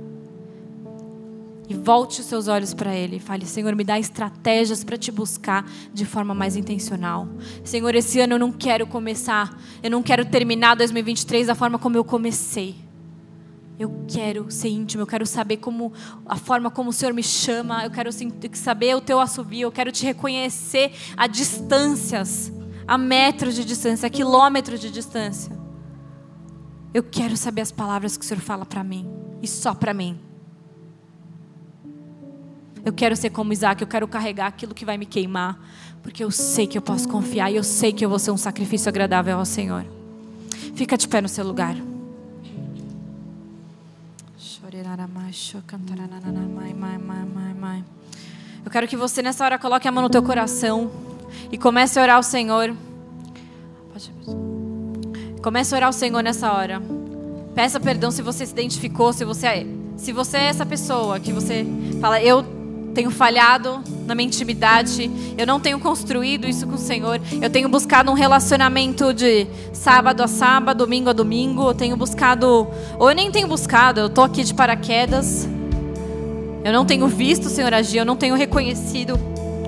E volte os seus olhos para Ele. Fale: Senhor, me dá estratégias para te buscar de forma mais intencional. Senhor, esse ano eu não quero começar, eu não quero terminar 2023 da forma como eu comecei. Eu quero ser íntimo, eu quero saber como a forma como o Senhor me chama, eu quero saber o teu assovio, eu quero te reconhecer a distâncias, a metros de distância, a quilômetros de distância. Eu quero saber as palavras que o Senhor fala para mim e só para mim. Eu quero ser como Isaac, eu quero carregar aquilo que vai me queimar, porque eu sei que eu posso confiar e eu sei que eu vou ser um sacrifício agradável ao Senhor. Fica de pé no seu lugar. Eu quero que você nessa hora coloque a mão no teu coração e comece a orar ao Senhor. Comece a orar ao Senhor nessa hora. Peça perdão se você se identificou, se você é, se você é essa pessoa que você fala, eu tenho falhado na minha intimidade, eu não tenho construído isso com o Senhor, eu tenho buscado um relacionamento de sábado a sábado, domingo a domingo, eu tenho buscado, ou eu nem tenho buscado, eu estou aqui de paraquedas, eu não tenho visto o Senhor agir, eu não tenho reconhecido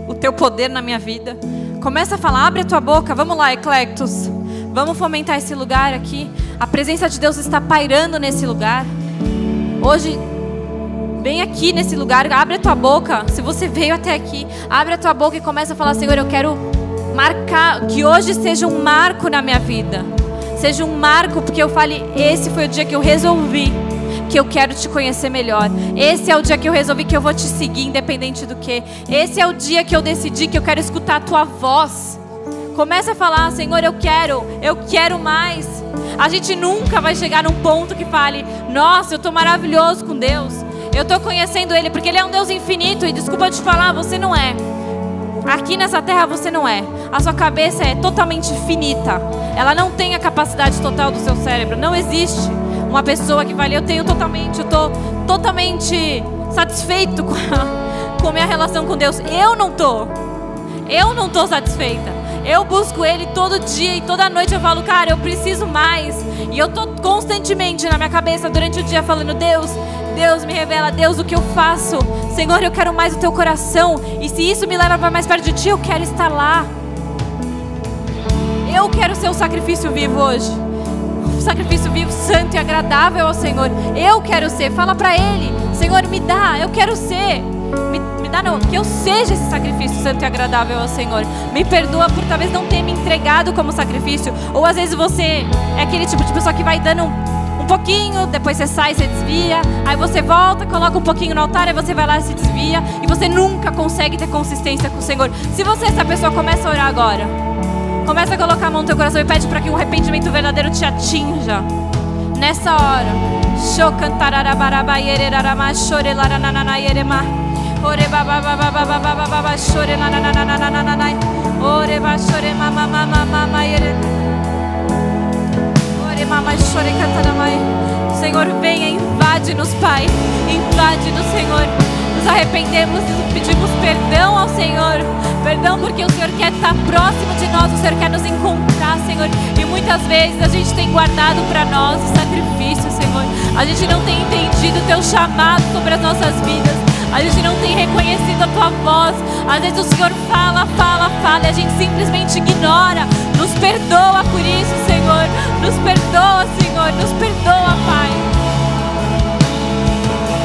o teu poder na minha vida. Começa a falar, abre a tua boca, vamos lá, Eclectus, vamos fomentar esse lugar aqui. A presença de Deus está pairando nesse lugar. Hoje Vem aqui nesse lugar, abre a tua boca. Se você veio até aqui, abre a tua boca e começa a falar: Senhor, eu quero marcar, que hoje seja um marco na minha vida. Seja um marco, porque eu fale: esse foi o dia que eu resolvi que eu quero te conhecer melhor. Esse é o dia que eu resolvi que eu vou te seguir, independente do que. Esse é o dia que eu decidi que eu quero escutar a tua voz. Começa a falar, Senhor, eu quero, eu quero mais. A gente nunca vai chegar num ponto que fale, nossa, eu estou maravilhoso com Deus. Eu estou conhecendo Ele porque Ele é um Deus infinito e desculpa te falar, você não é. Aqui nessa terra você não é. A sua cabeça é totalmente finita. Ela não tem a capacidade total do seu cérebro. Não existe uma pessoa que vale. Eu tenho totalmente, eu estou totalmente satisfeito com a, com a minha relação com Deus. Eu não estou. Eu não estou satisfeita. Eu busco Ele todo dia e toda noite eu falo, cara, eu preciso mais. E eu tô constantemente na minha cabeça durante o dia falando, Deus, Deus me revela, Deus, o que eu faço? Senhor, eu quero mais o teu coração. E se isso me leva para mais perto de ti, eu quero estar lá. Eu quero ser um sacrifício vivo hoje. Um sacrifício vivo, santo e agradável ao Senhor. Eu quero ser. Fala para Ele, Senhor, me dá. Eu quero ser. Me, me dá não, que eu seja esse sacrifício santo e agradável ao Senhor. Me perdoa por talvez não ter me entregado como sacrifício. Ou às vezes você é aquele tipo de pessoa que vai dando um pouquinho, depois você sai, você desvia, aí você volta, coloca um pouquinho no altar, aí você vai lá e se desvia, e você nunca consegue ter consistência com o Senhor. Se você, essa pessoa, começa a orar agora, começa a colocar a mão no teu coração e pede para que um arrependimento verdadeiro te atinja. Nessa hora, Ore Senhor venha invade-nos Pai. Invade-nos Senhor. Nos arrependemos e pedimos perdão ao Senhor. Perdão porque o Senhor quer estar próximo de nós o Senhor quer nos encontrar Senhor. E muitas vezes a gente tem guardado para nós o sacrifício Senhor. A gente não tem entendido o teu chamado sobre as nossas vidas a gente não tem reconhecido a tua voz. Às vezes o Senhor fala, fala, fala e a gente simplesmente ignora. Nos perdoa por isso, Senhor. Nos perdoa, Senhor. Nos perdoa, Pai.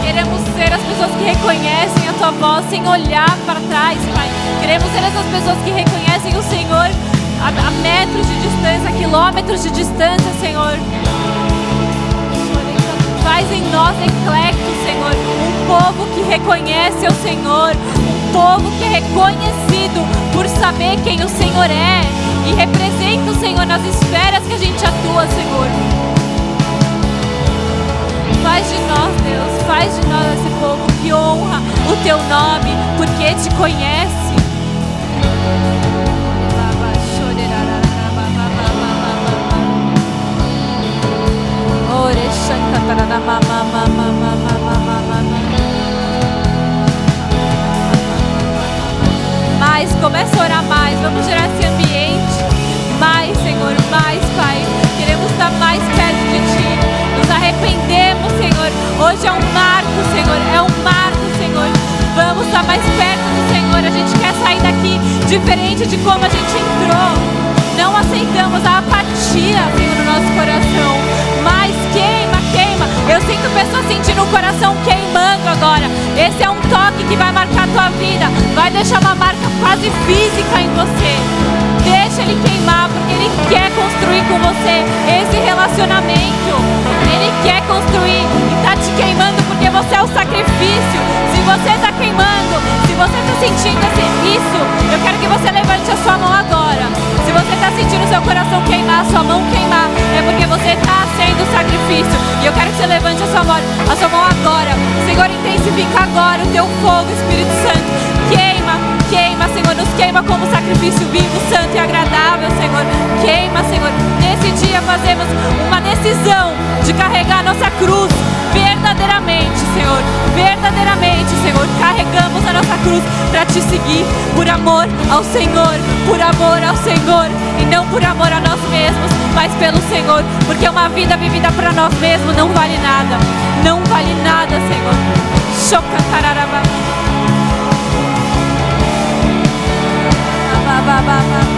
Queremos ser as pessoas que reconhecem a tua voz sem olhar para trás, Pai. Queremos ser essas pessoas que reconhecem o Senhor a, a metros de distância, a quilômetros de distância, Senhor. Faz em nós eclecto, Senhor, um povo que reconhece o Senhor, um povo que é reconhecido por saber quem o Senhor é e representa o Senhor nas esferas que a gente atua, Senhor. Faz de nós, Deus, faz de nós esse povo que honra o teu nome, porque te conhece. Mais, começa a orar mais. Vamos gerar esse ambiente. Mais, Senhor, mais, Pai. Queremos estar mais perto de Ti. Nos arrependemos, Senhor. Hoje é um marco, Senhor. É um marco, Senhor. Vamos estar mais perto do Senhor. A gente quer sair daqui diferente de como a gente entrou. Não aceitamos a apatia, Senhor, sinto pessoas sentindo o coração queimando agora. Esse é um toque que vai marcar a tua vida. Vai deixar uma marca quase física em você. Deixa ele queimar, porque ele quer construir com você esse relacionamento. Ele quer construir e está te queimando porque você é o sacrifício. Se você está queimando, se você está sentindo isso, eu quero que você levante a sua mão agora. Se você está sentindo seu coração queimar, sua mão queimar, é porque você está sendo sacrifício. E eu quero que você levante a sua mão, a sua mão agora. Senhor, intensifica agora o teu fogo, Espírito Santo. Queima, queima, Senhor, nos queima como sacrifício vivo, santo e agradável, Senhor. Queima, Senhor. Nesse dia fazemos uma decisão de carregar nossa cruz verdadeiramente, Senhor. Verdadeiramente, Senhor. Carregamos a nossa cruz para te seguir por amor ao Senhor, por amor ao Senhor e não por amor a nós mesmos, mas pelo Senhor, porque uma vida vivida para nós mesmos não vale nada. Não vale nada, Senhor. Choca tararaba. Ba, ba,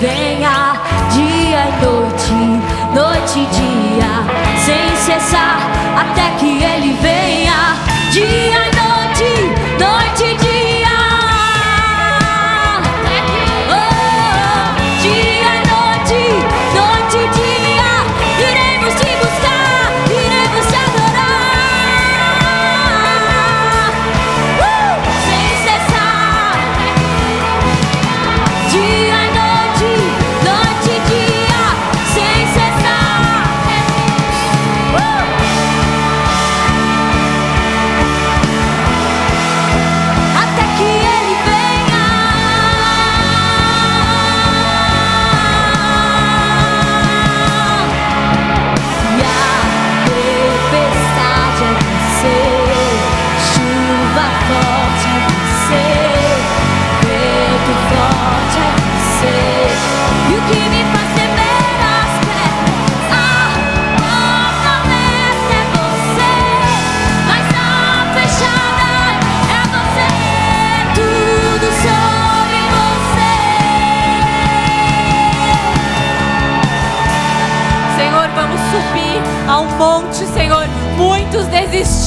there.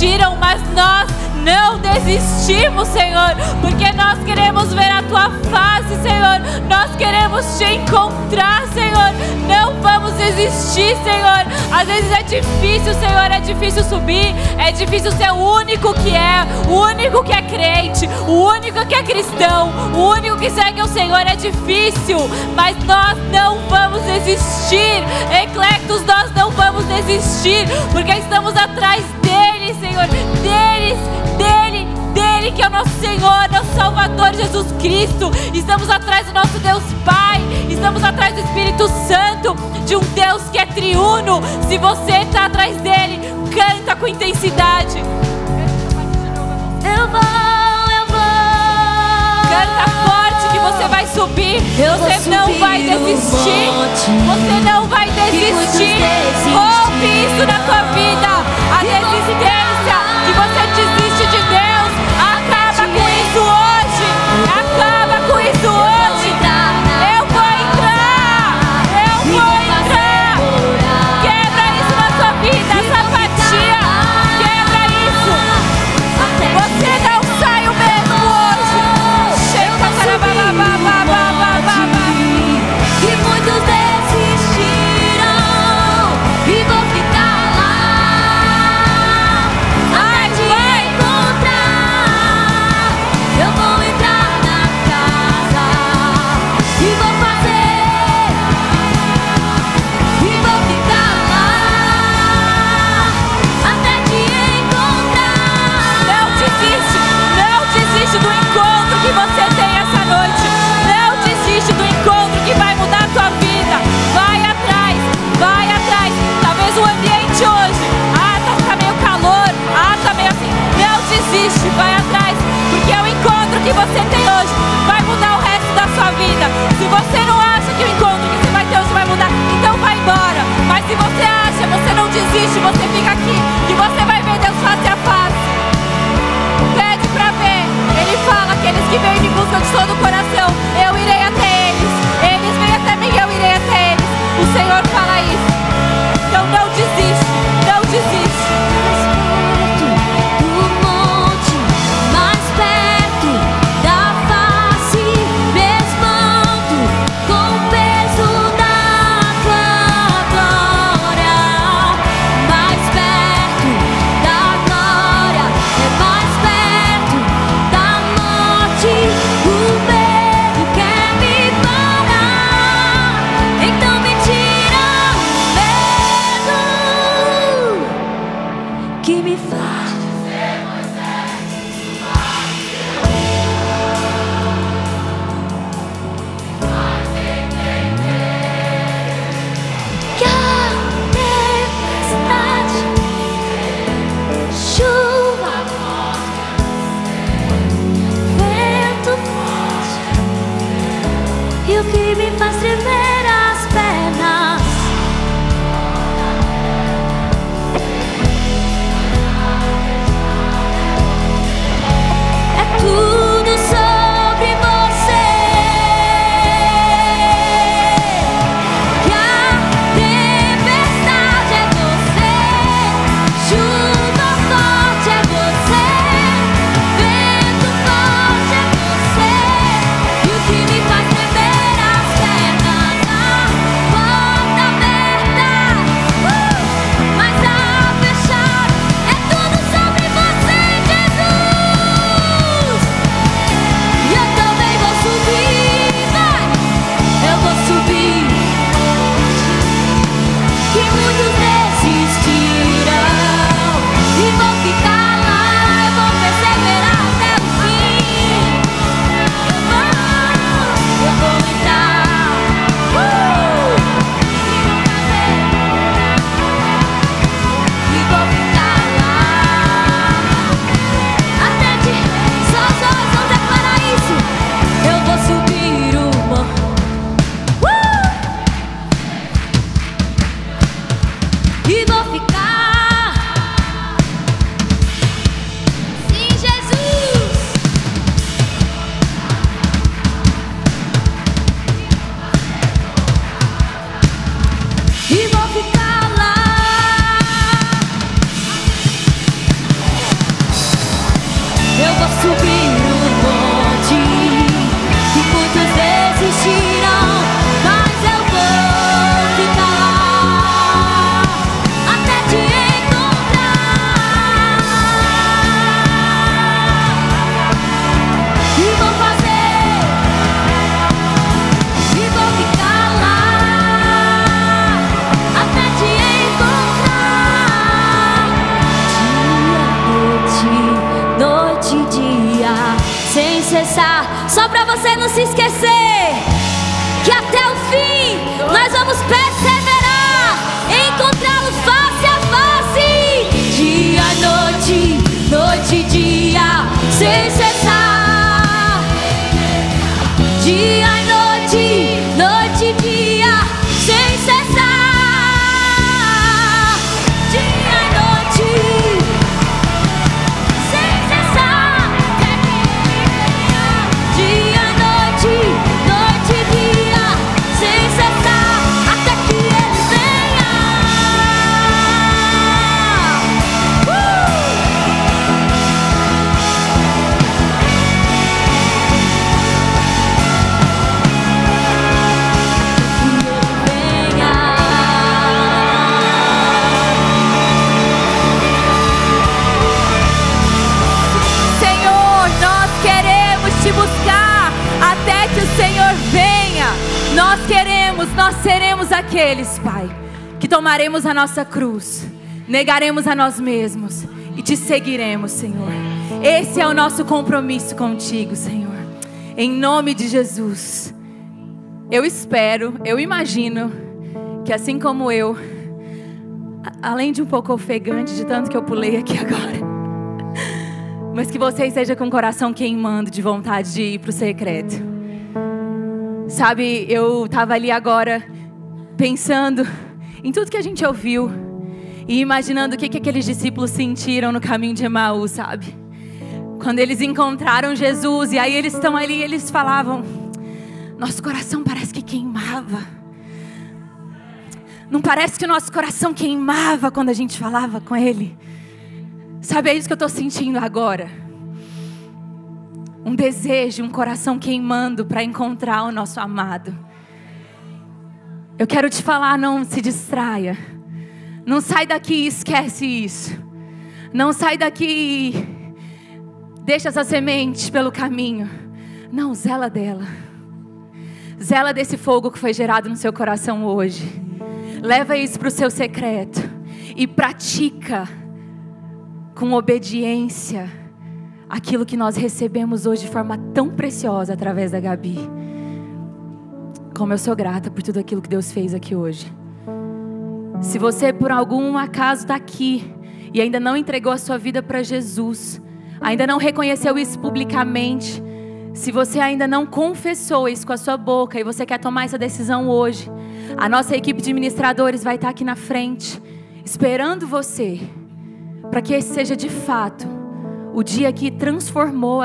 desistiram, mas nós não desistimos, Senhor, porque nós queremos ver a tua face, Senhor. Nós queremos te encontrar, Senhor. Não vamos desistir, Senhor. Às vezes é difícil, Senhor, é difícil subir, é difícil ser o único que é, o único que é crente, o único que é cristão, o único que segue o Senhor é difícil, mas nós não vamos desistir. Eclectos, nós não vamos desistir, porque estamos atrás dele dele, Senhor, deles, dele, dele que é o nosso Senhor, é nosso Salvador Jesus Cristo. Estamos atrás do nosso Deus Pai, estamos atrás do Espírito Santo, de um Deus que é triuno. Se você está atrás dele, canta com intensidade. Eu vou eu vou. canta forte que você vai subir. Eu você não vai desistir. Um você não vai desistir. Ouve isso na tua vida a deficiência que você posso subir. Não se esquecer aqueles, Pai, que tomaremos a nossa cruz, negaremos a nós mesmos e te seguiremos, Senhor. Esse é o nosso compromisso contigo, Senhor. Em nome de Jesus. Eu espero, eu imagino que assim como eu, além de um pouco ofegante de tanto que eu pulei aqui agora, mas que você esteja com o coração queimando de vontade de ir para o secreto. Sabe, eu estava ali agora pensando em tudo que a gente ouviu e imaginando o que, que aqueles discípulos sentiram no caminho de Emaú, sabe? Quando eles encontraram Jesus e aí eles estão ali e eles falavam: Nosso coração parece que queimava. Não parece que o nosso coração queimava quando a gente falava com Ele? Sabe, é isso que eu estou sentindo agora. Um desejo, um coração queimando para encontrar o nosso amado. Eu quero te falar, não se distraia. Não sai daqui e esquece isso. Não sai daqui e deixa essa semente pelo caminho. Não, zela dela. Zela desse fogo que foi gerado no seu coração hoje. Leva isso para o seu secreto e pratica com obediência aquilo que nós recebemos hoje de forma tão preciosa através da Gabi. Como eu sou grata por tudo aquilo que Deus fez aqui hoje. Se você por algum acaso está aqui e ainda não entregou a sua vida para Jesus, ainda não reconheceu isso publicamente, se você ainda não confessou isso com a sua boca e você quer tomar essa decisão hoje, a nossa equipe de ministradores vai estar aqui na frente, esperando você, para que esse seja de fato o dia que transformou